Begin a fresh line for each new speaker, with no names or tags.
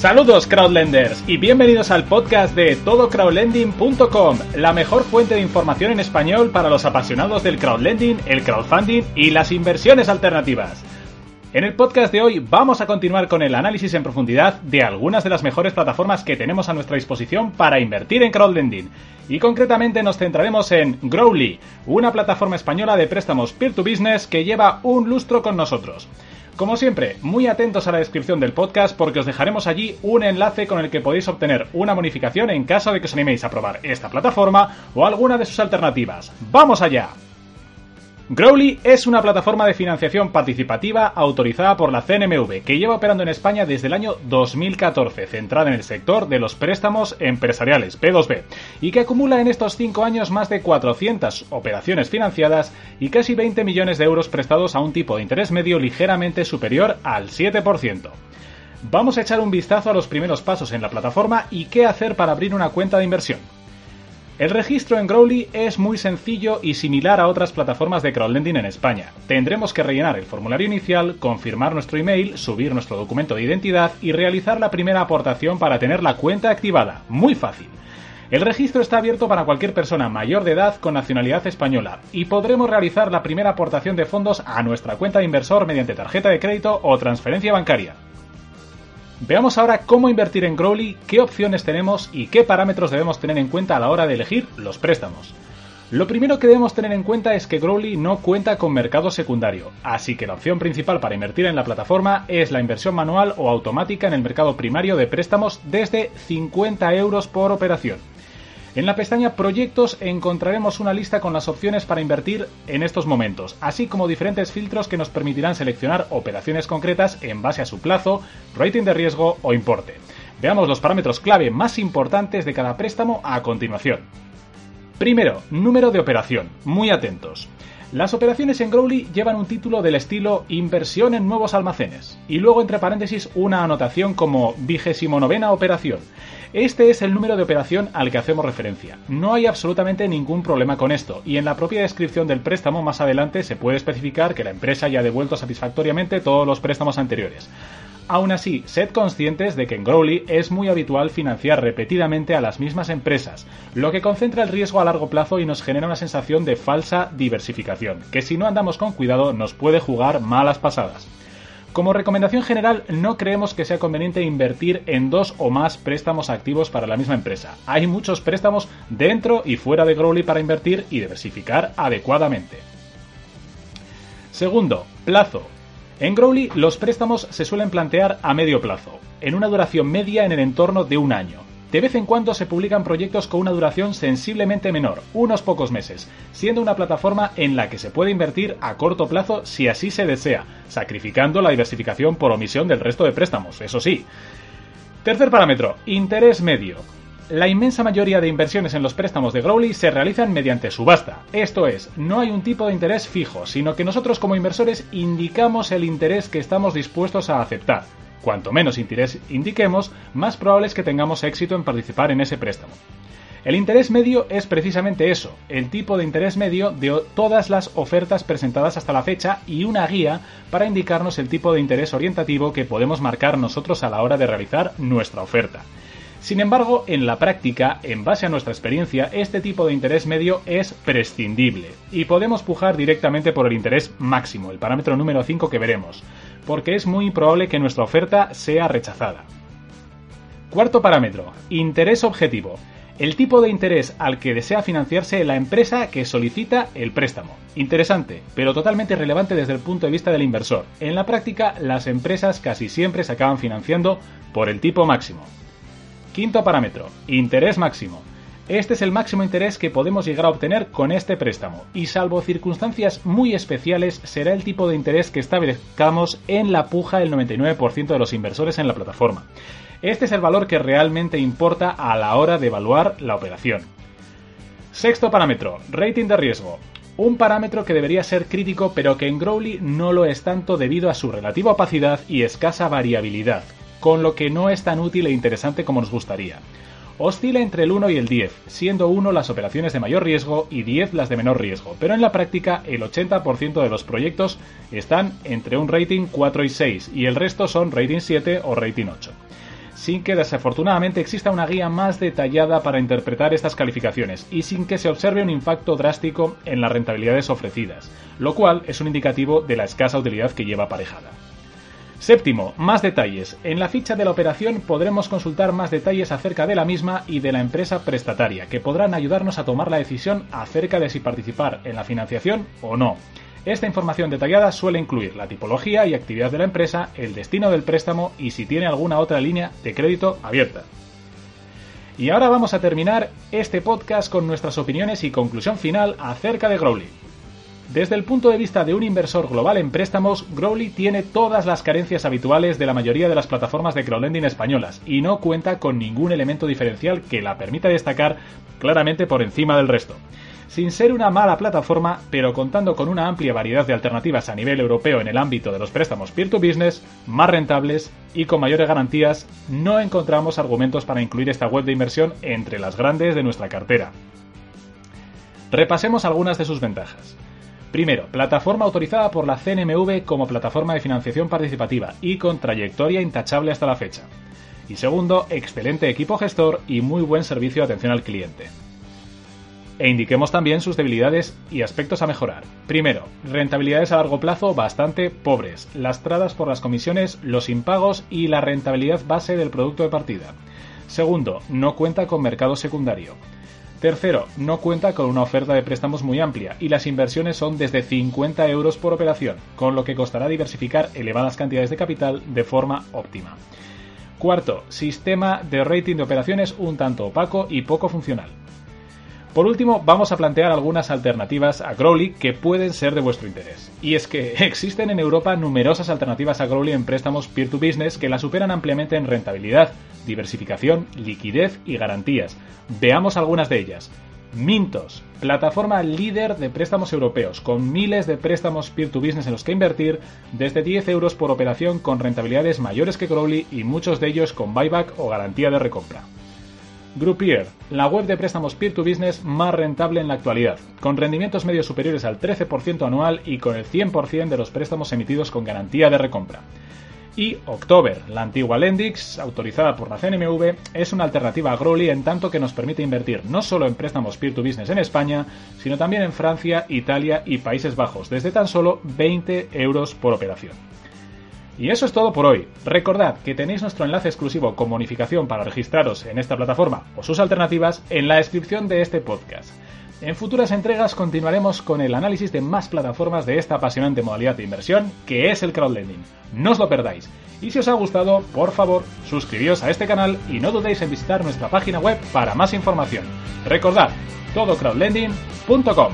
Saludos crowdlenders y bienvenidos al podcast de todocrowdlending.com, la mejor fuente de información en español para los apasionados del crowdlending, el crowdfunding y las inversiones alternativas. En el podcast de hoy vamos a continuar con el análisis en profundidad de algunas de las mejores plataformas que tenemos a nuestra disposición para invertir en crowdlending. Y concretamente nos centraremos en Growly, una plataforma española de préstamos peer-to-business que lleva un lustro con nosotros. Como siempre, muy atentos a la descripción del podcast porque os dejaremos allí un enlace con el que podéis obtener una bonificación en caso de que os animéis a probar esta plataforma o alguna de sus alternativas. ¡Vamos allá! Growly es una plataforma de financiación participativa autorizada por la CNMV que lleva operando en España desde el año 2014, centrada en el sector de los préstamos empresariales P2B, y que acumula en estos 5 años más de 400 operaciones financiadas y casi 20 millones de euros prestados a un tipo de interés medio ligeramente superior al 7%. Vamos a echar un vistazo a los primeros pasos en la plataforma y qué hacer para abrir una cuenta de inversión. El registro en Growly es muy sencillo y similar a otras plataformas de crowdlending en España. Tendremos que rellenar el formulario inicial, confirmar nuestro email, subir nuestro documento de identidad y realizar la primera aportación para tener la cuenta activada. Muy fácil. El registro está abierto para cualquier persona mayor de edad con nacionalidad española y podremos realizar la primera aportación de fondos a nuestra cuenta de inversor mediante tarjeta de crédito o transferencia bancaria. Veamos ahora cómo invertir en Growly, qué opciones tenemos y qué parámetros debemos tener en cuenta a la hora de elegir los préstamos. Lo primero que debemos tener en cuenta es que Growly no cuenta con mercado secundario, así que la opción principal para invertir en la plataforma es la inversión manual o automática en el mercado primario de préstamos desde 50 euros por operación. En la pestaña Proyectos encontraremos una lista con las opciones para invertir en estos momentos, así como diferentes filtros que nos permitirán seleccionar operaciones concretas en base a su plazo, rating de riesgo o importe. Veamos los parámetros clave más importantes de cada préstamo a continuación. Primero, número de operación. Muy atentos. Las operaciones en Growly llevan un título del estilo Inversión en nuevos almacenes y luego entre paréntesis una anotación como vigésimo novena operación. Este es el número de operación al que hacemos referencia. No hay absolutamente ningún problema con esto, y en la propia descripción del préstamo más adelante se puede especificar que la empresa ya ha devuelto satisfactoriamente todos los préstamos anteriores. Aún así, sed conscientes de que en Growly es muy habitual financiar repetidamente a las mismas empresas, lo que concentra el riesgo a largo plazo y nos genera una sensación de falsa diversificación, que si no andamos con cuidado nos puede jugar malas pasadas. Como recomendación general, no creemos que sea conveniente invertir en dos o más préstamos activos para la misma empresa. Hay muchos préstamos dentro y fuera de Growly para invertir y diversificar adecuadamente. Segundo, plazo. En Growly los préstamos se suelen plantear a medio plazo, en una duración media en el entorno de un año. De vez en cuando se publican proyectos con una duración sensiblemente menor, unos pocos meses, siendo una plataforma en la que se puede invertir a corto plazo si así se desea, sacrificando la diversificación por omisión del resto de préstamos, eso sí. Tercer parámetro, interés medio. La inmensa mayoría de inversiones en los préstamos de Growly se realizan mediante subasta. Esto es, no hay un tipo de interés fijo, sino que nosotros como inversores indicamos el interés que estamos dispuestos a aceptar. Cuanto menos interés indiquemos, más probable es que tengamos éxito en participar en ese préstamo. El interés medio es precisamente eso, el tipo de interés medio de todas las ofertas presentadas hasta la fecha y una guía para indicarnos el tipo de interés orientativo que podemos marcar nosotros a la hora de realizar nuestra oferta. Sin embargo, en la práctica, en base a nuestra experiencia, este tipo de interés medio es prescindible y podemos pujar directamente por el interés máximo, el parámetro número 5 que veremos, porque es muy probable que nuestra oferta sea rechazada. Cuarto parámetro, interés objetivo. El tipo de interés al que desea financiarse la empresa que solicita el préstamo. Interesante, pero totalmente relevante desde el punto de vista del inversor. En la práctica, las empresas casi siempre se acaban financiando por el tipo máximo. Quinto parámetro, interés máximo. Este es el máximo interés que podemos llegar a obtener con este préstamo y salvo circunstancias muy especiales será el tipo de interés que establezcamos en la puja del 99% de los inversores en la plataforma. Este es el valor que realmente importa a la hora de evaluar la operación. Sexto parámetro, rating de riesgo. Un parámetro que debería ser crítico pero que en Growly no lo es tanto debido a su relativa opacidad y escasa variabilidad, con lo que no es tan útil e interesante como nos gustaría. Oscila entre el 1 y el 10, siendo 1 las operaciones de mayor riesgo y 10 las de menor riesgo, pero en la práctica el 80% de los proyectos están entre un rating 4 y 6 y el resto son rating 7 o rating 8. sin que desafortunadamente exista una guía más detallada para interpretar estas calificaciones y sin que se observe un impacto drástico en las rentabilidades ofrecidas, lo cual es un indicativo de la escasa utilidad que lleva aparejada. Séptimo, más detalles. En la ficha de la operación podremos consultar más detalles acerca de la misma y de la empresa prestataria, que podrán ayudarnos a tomar la decisión acerca de si participar en la financiación o no. Esta información detallada suele incluir la tipología y actividad de la empresa, el destino del préstamo y si tiene alguna otra línea de crédito abierta. Y ahora vamos a terminar este podcast con nuestras opiniones y conclusión final acerca de Growly. Desde el punto de vista de un inversor global en préstamos, Growly tiene todas las carencias habituales de la mayoría de las plataformas de crowdlending españolas y no cuenta con ningún elemento diferencial que la permita destacar claramente por encima del resto. Sin ser una mala plataforma, pero contando con una amplia variedad de alternativas a nivel europeo en el ámbito de los préstamos peer-to-business, más rentables y con mayores garantías, no encontramos argumentos para incluir esta web de inversión entre las grandes de nuestra cartera. Repasemos algunas de sus ventajas. Primero, plataforma autorizada por la CNMV como plataforma de financiación participativa y con trayectoria intachable hasta la fecha. Y segundo, excelente equipo gestor y muy buen servicio de atención al cliente. E indiquemos también sus debilidades y aspectos a mejorar. Primero, rentabilidades a largo plazo bastante pobres, lastradas por las comisiones, los impagos y la rentabilidad base del producto de partida. Segundo, no cuenta con mercado secundario. Tercero, no cuenta con una oferta de préstamos muy amplia y las inversiones son desde 50 euros por operación, con lo que costará diversificar elevadas cantidades de capital de forma óptima. Cuarto, sistema de rating de operaciones un tanto opaco y poco funcional. Por último, vamos a plantear algunas alternativas a Growly que pueden ser de vuestro interés. Y es que existen en Europa numerosas alternativas a Growly en préstamos peer-to-business que la superan ampliamente en rentabilidad, diversificación, liquidez y garantías. Veamos algunas de ellas. Mintos, plataforma líder de préstamos europeos, con miles de préstamos peer-to-business en los que invertir, desde 10 euros por operación con rentabilidades mayores que Growly y muchos de ellos con buyback o garantía de recompra. Groupier, la web de préstamos peer-to-business más rentable en la actualidad, con rendimientos medios superiores al 13% anual y con el 100% de los préstamos emitidos con garantía de recompra. Y October, la antigua Lendix, autorizada por la CNMV, es una alternativa a Growly en tanto que nos permite invertir no solo en préstamos peer-to-business en España, sino también en Francia, Italia y Países Bajos, desde tan solo 20 euros por operación. Y eso es todo por hoy. Recordad que tenéis nuestro enlace exclusivo con bonificación para registraros en esta plataforma o sus alternativas en la descripción de este podcast. En futuras entregas continuaremos con el análisis de más plataformas de esta apasionante modalidad de inversión que es el crowdlending. No os lo perdáis. Y si os ha gustado, por favor, suscribíos a este canal y no dudéis en visitar nuestra página web para más información. Recordad, todocrowdlending.com.